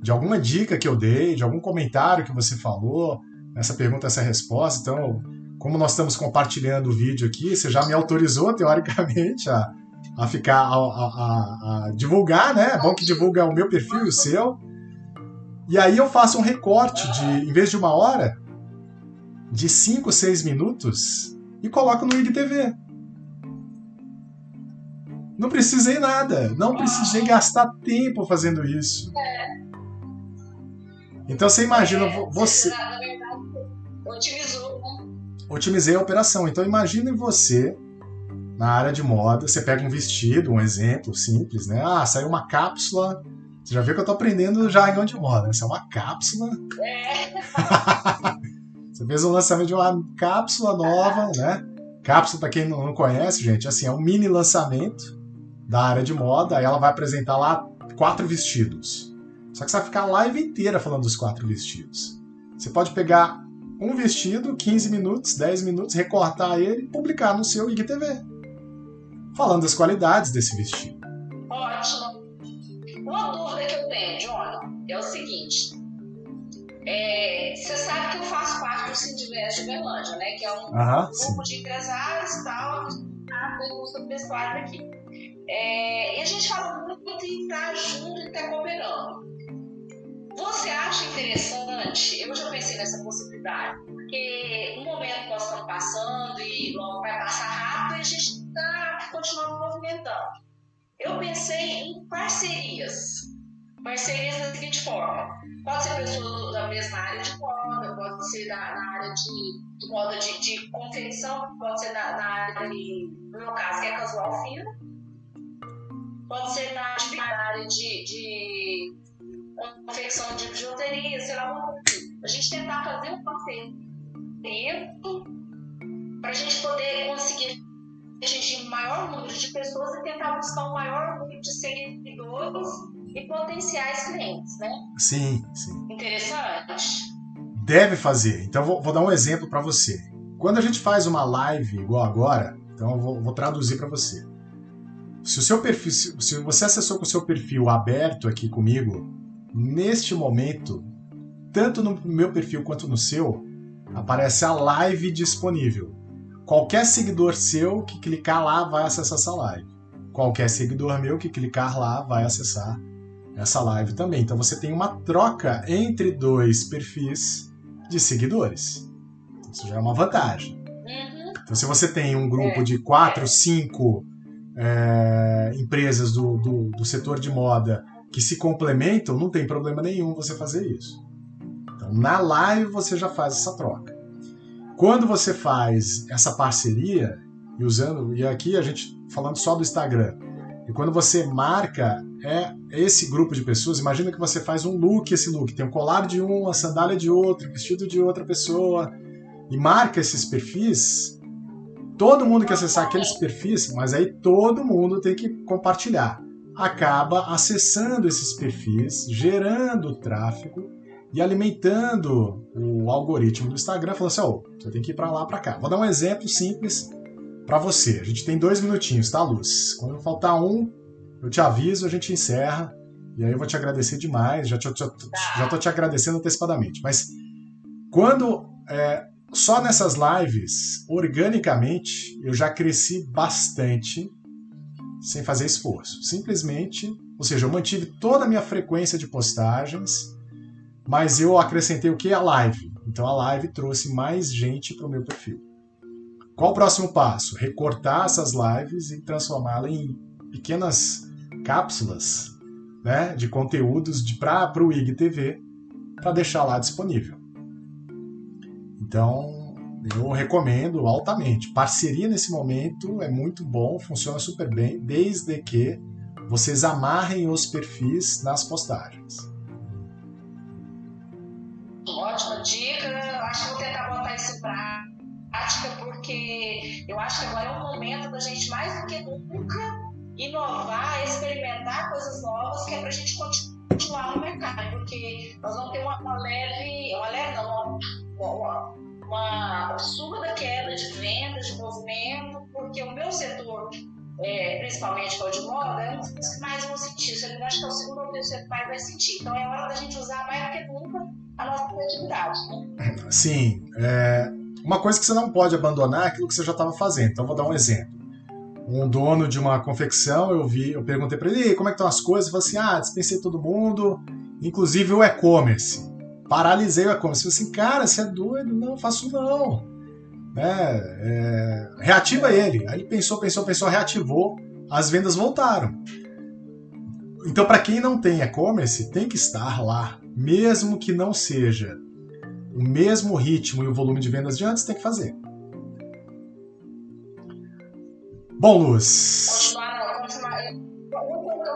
de alguma dica que eu dei, de algum comentário que você falou, essa pergunta, essa resposta. Então, como nós estamos compartilhando o vídeo aqui, você já me autorizou, teoricamente, a, a ficar, a, a, a divulgar, né? É bom que divulga o meu perfil e o seu. E aí eu faço um recorte de, em vez de uma hora, de 5, 6 minutos, e coloco no IGTV. Não precisei nada, não precisei gastar tempo fazendo isso. Então você imagina você. Otimizou. Otimizei a operação. Então imagine você na área de moda, você pega um vestido, um exemplo simples, né? Ah, saiu uma cápsula. Você já viu que eu tô aprendendo jargão de moda, né? Isso é uma cápsula. É. Você fez um lançamento de uma cápsula nova, né? Cápsula, para quem não conhece, gente, assim, é um mini lançamento da área de moda. Aí ela vai apresentar lá quatro vestidos. Só que você vai ficar a live inteira falando dos quatro vestidos. Você pode pegar um vestido, 15 minutos, 10 minutos, recortar ele e publicar no seu IGTV. Falando das qualidades desse vestido. Ótimo. Uma dúvida que eu tenho, Jonathan, é o seguinte. É, você sabe que eu faço parte do Sindivest de Berlândia, né? Que é um grupo sim. de empresários e tal, da indústria do vestuário aqui. É, e a gente fala muito em estar junto e estar cooperando. Você acha interessante? Eu já pensei nessa possibilidade, porque no momento que nós estamos passando e logo vai passar rápido, a gente está continuando movimentando. Eu pensei em parcerias Parcerias da seguinte forma: pode ser pessoa da mesma área de moda, pode ser na, na área de, moda de, de, confecção, pode ser na, na, área de, no meu caso, que é casual fino, pode ser na, área de, de confecção de bijuteria, sei lá, a gente tentar fazer um parceiro para a gente poder conseguir atingir o maior número de pessoas e tentar buscar um maior número de seguidores e potenciais clientes, né? Sim, sim. Interessante. Deve fazer. Então, vou, vou dar um exemplo para você. Quando a gente faz uma live igual agora, então eu vou, vou traduzir para você. Se o seu perfil, se você acessou com o seu perfil aberto aqui comigo, neste momento, tanto no meu perfil quanto no seu, aparece a live disponível. Qualquer seguidor seu que clicar lá vai acessar essa live. Qualquer seguidor meu que clicar lá vai acessar essa live também. Então você tem uma troca entre dois perfis de seguidores. Isso já é uma vantagem. Uhum. Então, se você tem um grupo de quatro, cinco é, empresas do, do, do setor de moda que se complementam, não tem problema nenhum você fazer isso. Então, na live você já faz essa troca. Quando você faz essa parceria, e usando, e aqui a gente falando só do Instagram, e quando você marca é esse grupo de pessoas, imagina que você faz um look, esse look tem um colar de um, a sandália de outro, vestido de outra pessoa, e marca esses perfis, todo mundo que acessar aqueles perfis, mas aí todo mundo tem que compartilhar acaba acessando esses perfis, gerando tráfego e alimentando o algoritmo do Instagram, falando assim: oh, você tem que ir para lá, para cá. Vou dar um exemplo simples para você. A gente tem dois minutinhos, tá, Luz? Quando faltar um, eu te aviso, a gente encerra. E aí eu vou te agradecer demais. Já, te, já, já tô te agradecendo antecipadamente. Mas quando. É, só nessas lives, organicamente, eu já cresci bastante sem fazer esforço. Simplesmente, ou seja, eu mantive toda a minha frequência de postagens, mas eu acrescentei o que? A live. Então a live trouxe mais gente para o meu perfil. Qual o próximo passo? Recortar essas lives e transformá-las em pequenas cápsulas né, de conteúdos para o IGTV para deixar lá disponível. Então, eu recomendo altamente. Parceria nesse momento é muito bom, funciona super bem, desde que vocês amarrem os perfis nas postagens. Ótima dica. Acho que vou tentar botar isso em prática, porque eu acho que agora é um momento da gente, mais do que nunca, inovar, experimentar coisas novas, que é para a gente continuar no mercado, porque nós vamos ter uma, uma leve, uma leve não, uma, uma uma absurda queda de vendas, de movimento, porque o meu setor, é, principalmente o de moda, é um dos que mais vão sentir. Eu acho que é o segundo ou terceiro que mais vai sentir. Então é hora da gente usar mais do que nunca a nossa criatividade. Né? Sim. É, uma coisa que você não pode abandonar é aquilo que você já estava fazendo. Então vou dar um exemplo. Um dono de uma confecção, eu vi, eu perguntei para ele como é que estão as coisas, ele falou assim: ah, dispensei todo mundo, inclusive o e-commerce paralisei o e-commerce. Falei assim, cara, você é doido? Não, faço não. É, é, reativa ele. Aí ele pensou, pensou, pensou, reativou, as vendas voltaram. Então, para quem não tem e-commerce, tem que estar lá, mesmo que não seja o mesmo ritmo e o volume de vendas de antes, tem que fazer. Bom, Luz. Continuar, continuar.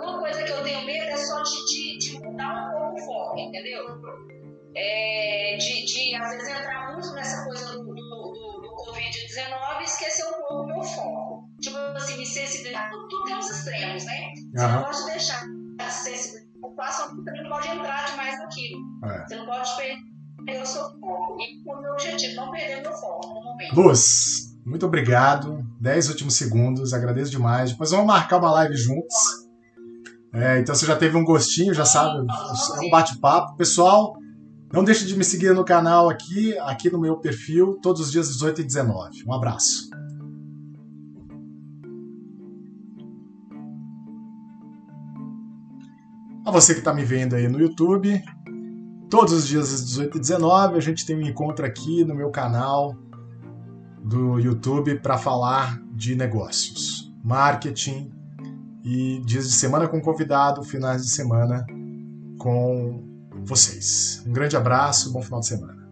Uma coisa que eu tenho medo é só de, de mudar um pouco o foco, entendeu? É, de, de, às vezes, entrar muito nessa coisa do, do, do, do Covid-19 e esquecer um pouco o meu foco. Tipo assim, me sensibilizar. Tudo, tem uns extremos, né? Você uhum. não pode deixar de sensibilizar. O também não pode entrar demais naquilo. É. Você não pode perder o seu foco. E o meu objetivo, não perder o meu foco no momento. Luz, muito obrigado. Dez últimos segundos, agradeço demais. Depois vamos marcar uma live juntos. É, então você já teve um gostinho, já sabe, é um bate-papo. Pessoal, não deixe de me seguir no canal aqui, aqui no meu perfil, todos os dias 18 e 19. Um abraço. A você que está me vendo aí no YouTube, todos os dias às 18 e 19 a gente tem um encontro aqui no meu canal do YouTube para falar de negócios, marketing e dias de semana com convidado, finais de semana com vocês. Um grande abraço, bom final de semana.